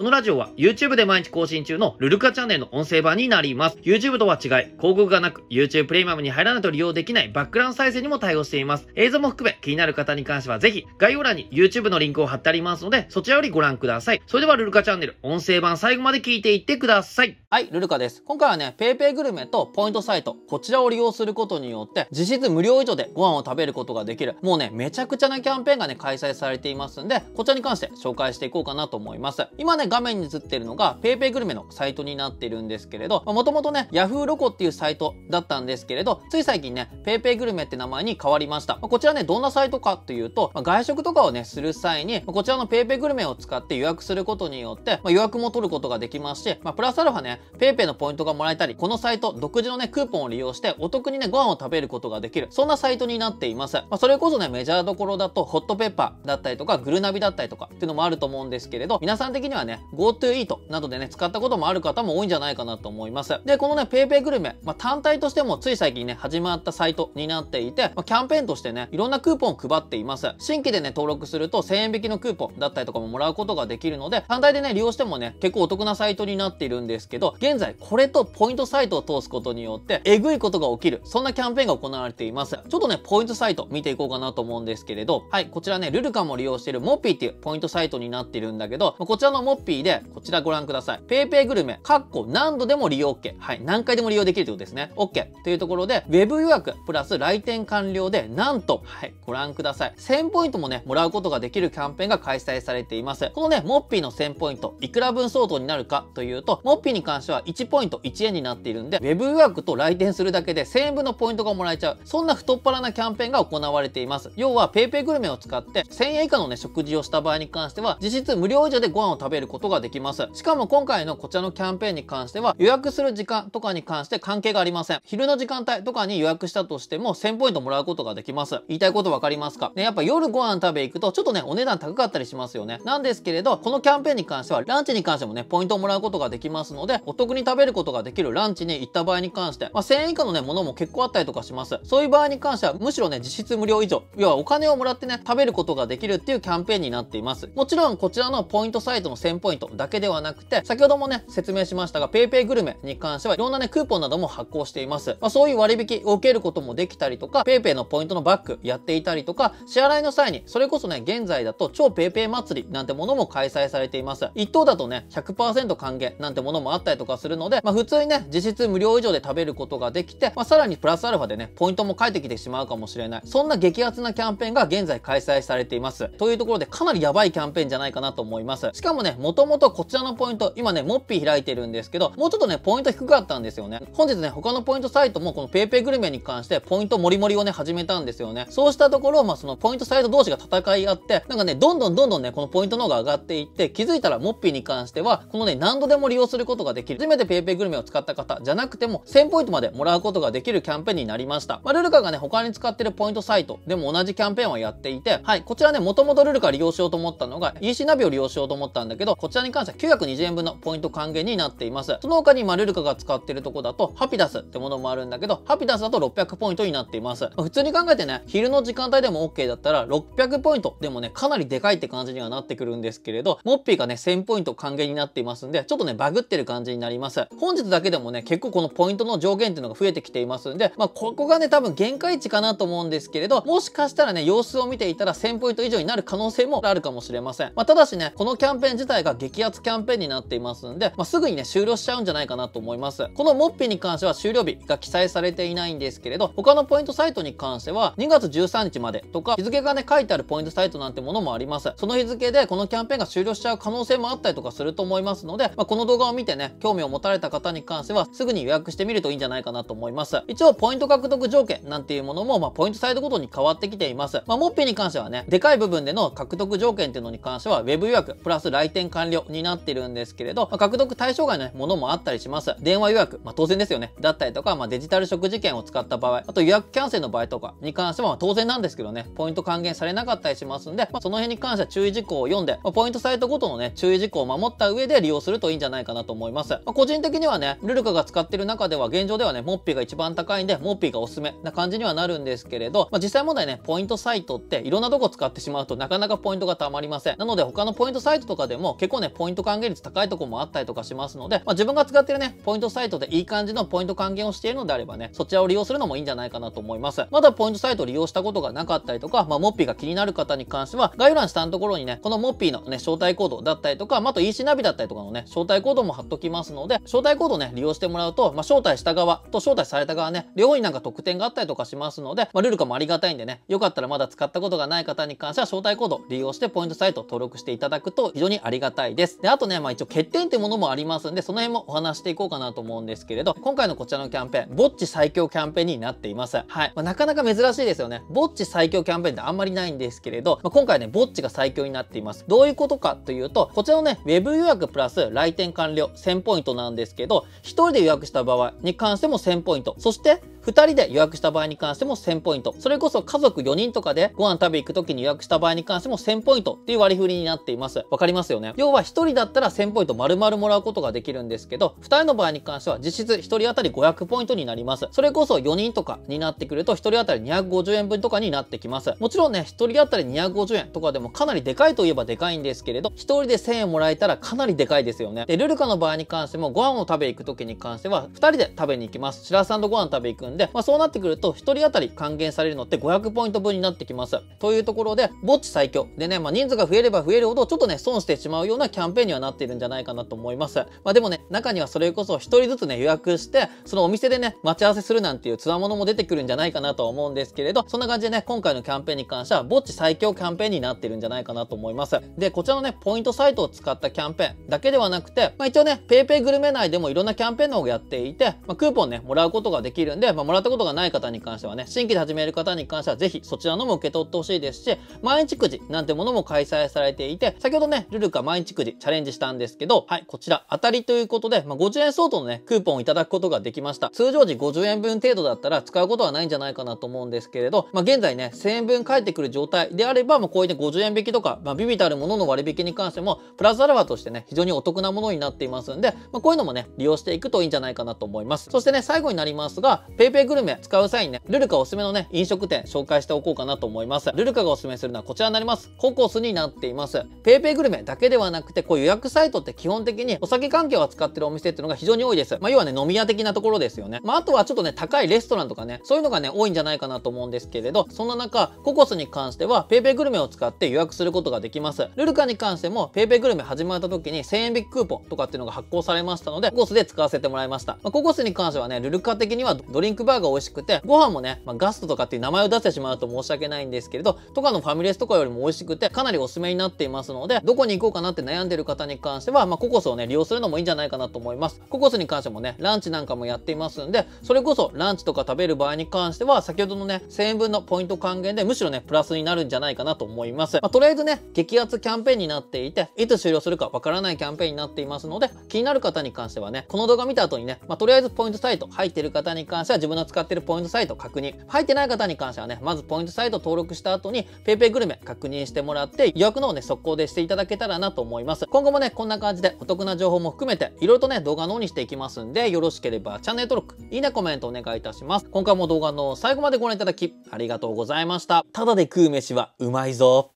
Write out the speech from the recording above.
このラジオは YouTube で毎日更新中のルルカチャンネルの音声版になります。YouTube とは違い、広告がなく YouTube プレミアムに入らないと利用できないバックグラウンド再生にも対応しています。映像も含め気になる方に関してはぜひ概要欄に YouTube のリンクを貼ってありますので、そちらよりご覧ください。それではルルカチャンネル音声版最後まで聞いていってください。はい、ルルカです。今回はね、PayPay グルメとポイントサイト、こちらを利用することによって、実質無料以上でご飯を食べることができる、もうね、めちゃくちゃなキャンペーンがね、開催されていますんで、こちらに関して紹介していこうかなと思います。今ね、画面に映ってるのが PayPay グルメのサイトになってるんですけれど、もともとね、Yahoo ロコっていうサイトだったんですけれど、つい最近ね、PayPay グルメって名前に変わりました。こちらね、どんなサイトかというと、外食とかをね、する際に、こちらの PayPay グルメを使って予約することによって、ま予約も取ることができますし、ま、プラスアルファね、PayPay のポイントがもらえたり、このサイト独自のね、クーポンを利用してお得にね、ご飯を食べることができる、そんなサイトになっています。ま、それこそね、メジャーどころだと、ホットペッパーだったりとか、グルナビだったりとかっていうのもあると思うんですけれど、皆さん的にはね、GoTo イートなどでね、使ったこともある方も多いんじゃないかなと思います。で、このね、PayPay グルメ、まあ、単体としてもつい最近ね、始まったサイトになっていて、まあ、キャンペーンとしてね、いろんなクーポンを配っています。新規でね、登録すると1000円引きのクーポンだったりとかももらうことができるので、単体でね、利用してもね、結構お得なサイトになっているんですけど、現在これとポイントサイトを通すことによって、えぐいことが起きる、そんなキャンペーンが行われています。ちょっとね、ポイントサイト見ていこうかなと思うんですけれど、はい、こちらね、ルルカも利用しているモッピーっていうポイントサイトになっているんだけど、まこちらのモッピーで、こちらご覧ください。PayPay グルメ、かっこ何度でも利用 OK。はい、何回でも利用できるということですね。OK。というところで、ウェブ予約プラス来店完了で、なんと、はい、ご覧ください。1000ポイントもね、もらうことができるキャンペーンが開催されています。このね、モッピーの1000ポイント、いくら分相当になるかというと、モッピーに関しては1ポイント1円になっているんで、ウェブ予約と来店するだけで1000円分のポイントがもらえちゃう。そんな太っ腹なキャンペーンが行われています。要は PayPay グルメを使って1000円以下のね、食事をした場合に関しては、実質無料以上でご飯を食べることことができます。しかも今回のこちらのキャンペーンに関しては、予約する時間とかに関して関係がありません。昼の時間帯とかに予約したとしても1000ポイントもらうことができます。言いたいことわかりますか？ね、やっぱ夜ご飯食べ行くとちょっとね、お値段高かったりしますよね。なんですけれど、このキャンペーンに関しては、ランチに関してもね、ポイントをもらうことができますので、お得に食べることができるランチに行った場合に関して、まあ、1000円以下のね、ものも結構あったりとかします。そういう場合に関しては、むしろね、実質無料以上、要はお金をもらってね、食べることができるっていうキャンペーンになっています。もちろん、こちらのポイントサイトの1000ポイントイントだけではなくて、先ほどもね、説明しましたが、PayPay グルメに関しては、いろんなね、クーポンなども発行しています。まあ、そういう割引を受けることもできたりとか、PayPay のポイントのバックやっていたりとか、支払いの際に、それこそね、現在だと超 PayPay 祭りなんてものも開催されています。一等だとね、100%還元なんてものもあったりとかするので、まあ、普通にね、実質無料以上で食べることができて、まあ、さらにプラスアルファでね、ポイントも返ってきてしまうかもしれない。そんな激アツなキャンペーンが現在開催されています。というところで、かなりやばいキャンペーンじゃないかなと思います。しかもね、もともとこちらのポイント、今ね、モッピー開いてるんですけど、もうちょっとね、ポイント低かったんですよね。本日ね、他のポイントサイトもこの PayPay グルメに関してポイントもりもりをね、始めたんですよね。そうしたところ、まあ、そのポイントサイト同士が戦い合って、なんかね、どんどんどんどんね、このポイントの方が上がっていって、気づいたらモッピーに関しては、このね、何度でも利用することができる。初めて PayPay グルメを使った方じゃなくても、1000ポイントまでもらうことができるキャンペーンになりました。まあ、ルルカがね、他に使ってるポイントサイトでも同じキャンペーンをやっていて、はい、こちらね、もともとルルカ利用しようと思ったのが、EC ナビを利用しようと思ったんだけど、こちらに関しては920円分のポイント還元になっています。その他に、まあ、ルルカが使ってるとこだと、ハピダスってものもあるんだけど、ハピダスだと600ポイントになっています。まあ、普通に考えてね、昼の時間帯でも OK だったら、600ポイントでもね、かなりでかいって感じにはなってくるんですけれど、モッピーがね、1000ポイント還元になっていますんで、ちょっとね、バグってる感じになります。本日だけでもね、結構このポイントの上限っていうのが増えてきていますんで、まあ、ここがね、多分限界値かなと思うんですけれど、もしかしたらね、様子を見ていたら1000ポイント以上になる可能性もあるかもしれません。まあ、ただしね、このキャンペーン自体がが激アツキャンペーンになっていますんで、まあ、すぐにね、終了しちゃうんじゃないかなと思います。このモッピーに関しては終了日が記載されていないんですけれど、他のポイントサイトに関しては、2月13日までとか、日付がね、書いてあるポイントサイトなんてものもあります。その日付でこのキャンペーンが終了しちゃう可能性もあったりとかすると思いますので、まあ、この動画を見てね、興味を持たれた方に関しては、すぐに予約してみるといいんじゃないかなと思います。一応、ポイント獲得条件なんていうものも、まあ、ポイントサイトごとに変わってきています。まあ、モッピーに関してはね、でかい部分での獲得条件っていうのに関しては、ウェブ予約プラス来店完了になってるんですけれど、まあ、獲得対象外の、ね、ものもあったりします。電話予約、まあ、当然ですよね。だったりとか、まあ、デジタル食事券を使った場合、あと予約キャンセルの場合とかに関しては、まあ、当然なんですけどね、ポイント還元されなかったりしますんで、まあ、その辺に関しては注意事項を読んで、まあ、ポイントサイトごとのね、注意事項を守った上で利用するといいんじゃないかなと思います。まあ、個人的にはね、ルルカが使ってる中では現状ではね、モッピーが一番高いんで、モッピーがおすすめな感じにはなるんですけれど、まあ、実際問題ね、ポイントサイトっていろんなとこ使ってしまうとなかなかポイントが貯まりません。なので他のポイントサイトとかでも結結構ね、ポイント還元率高いとこもあったりとかしますので、まあ、自分が使ってるね、ポイントサイトでいい感じのポイント還元をしているのであればね、そちらを利用するのもいいんじゃないかなと思います。まだポイントサイトを利用したことがなかったりとか、まあ、モッピーが気になる方に関しては、概要欄下のところにね、このモッピーのね、招待コードだったりとか、まあ、あと EC ナビだったりとかのね、招待コードも貼っときますので、招待コードね、利用してもらうと、まあ、招待した側と招待された側ね、両方になんか特典があったりとかしますので、まあ、ルルカもありがたいんでね、よかったらまだ使ったことがない方に関しては、招待コード利用してポイントサイト登録していただくと非常にありがたいです。で、あとね、まあ一応欠点っていうものもありますんで、その辺もお話していこうかなと思うんですけれど、今回のこちらのキャンペーン、ぼっち最強キャンペーンになっています。はい。まあ、なかなか珍しいですよね。ぼっち最強キャンペーンってあんまりないんですけれど、まあ、今回ね、ぼっちが最強になっています。どういうことかというと、こちらのね、ウェブ予約プラス来店完了1000ポイントなんですけど、1人で予約した場合に関しても1000ポイント。そして、2人で予約した場合に関しても1000ポイント。それこそ家族4人とかでご飯食べ行く時に予約した場合に関しても1000ポイントっていう割り振りになっています。わかりますよね？要は1人だったら1000ポイント丸々もらうことができるんですけど、2人の場合に関しては実質1人当たり500ポイントになります。それこそ4人とかになってくると1人当たり250円分とかになってきます。もちろんね、1人当たり250円とかでもかなりでかいといえばでかいんですけれど、1人で1000円もらえたらかなりでかいですよね。で、ルルカの場合に関してもご飯を食べ行く時に関しては2人で食べに行きます。白さんとご飯食べ行くんで、まあそうなってくると1人当たり還元されるのって500ポイント分になってきます。というところで、ぼっち最強。でね、まあ、人数が増えれば増えるほどちょっとね、損してしまうようなキャンペーンにはなっているんじゃないかなと思います。まあ、でもね、中にはそれこそ1人ずつね、予約して、そのお店でね、待ち合わせするなんていうつわものも出てくるんじゃないかなと思うんですけれど、そんな感じでね、今回のキャンペーンに関しては、ぼっち最強キャンペーンになってるんじゃないかなと思います。で、こちらのね、ポイントサイトを使ったキャンペーンだけではなくて、まあ、一応ね、PayPay グルメ内でもいろんなキャンペーンの方をやっていて、まあ、クーポンね、もらうことができるんで、まあ、もらったことがない方に関してはね、新規で始める方に関してはぜひそちらのも受け取ってほしいですし、毎日くじなんてものも開催されていて、先ほどね、ルルカ毎日くじチャレンジしたんですけど、はい、こちら当たりということで、まあ、50円相当のね、クーポンをいただくことができました。通常時50円分程度だったら使うことはないんじゃないかなと思うんですけれど、まあ、現在ね、1000円分返ってくる状態であれば、まあ、こういうね、50円引きとか、まあ、ビビたるものの割引に関しても、プラスアルファとしてね、非常にお得なものになっていますんで、まあ、こういうのもね、利用していくといいんじゃないかなと思います。そしてね、最後になりますが、PayPay グルメ使う際にね、ルルカおすすめのね、飲食店紹介しておこうかなと思います。ルルカがおすすめするのはこちらになります。ココスになっています。PayPay グルメだけではなくて、こう予約サイトって基本的にお酒関係を扱ってるお店っていうのが非常に多いです。まあ、要はね、飲み屋的なところですよね。まあ、あとはちょっとね、高いレストランとかね、そういうのがね、多いんじゃないかなと思うんですけれど、そんな中、ココスに関しては PayPay グルメを使って予約することができます。ルルカに関しても PayPay グルメ始まった時に1000円引きクーポンとかっていうのが発行されましたので、ココスで使わせてもらいました。まあ、ココスに関してはね、ルルカ的にはドリンクバーが美味しくて、ご飯もね、まあ、ガストとかっていう名前を出してしまうと申し訳ないんですけれど、とかのファミレスとかよりも美味しくて、かなりおすすめになっていますので、どこに行こうかなって悩んでる方に関しては、まあ、ココスをね、利用するのもいいんじゃないかなと思います。ココスに関してもね、ランチなんかもやっていますんで、それこそランチとか食べる場合に関しては、先ほどのね、1000円分のポイント還元で、むしろね、プラスになるんじゃないかなと思います。まあ、とりあえずね、激アツキャンペーンになっていて、いつ終了するかわからないキャンペーンになっていますので、気になる方に関してはね、この動画見た後にね、まあ、とりあえずポイントサイト入ってる方に関しては分の使ってるポイントサイト確認。入ってない方に関してはね、まずポイントサイト登録した後に PayPay グルメ確認してもらって予約の方ね、速攻でしていただけたらなと思います。今後もね、こんな感じでお得な情報も含めて、いろいろとね、動画の方にしていきますんで、よろしければチャンネル登録、いいね、コメントお願いいたします。今回も動画の最後までご覧いただき、ありがとうございました。ただで食う飯はうまいぞ。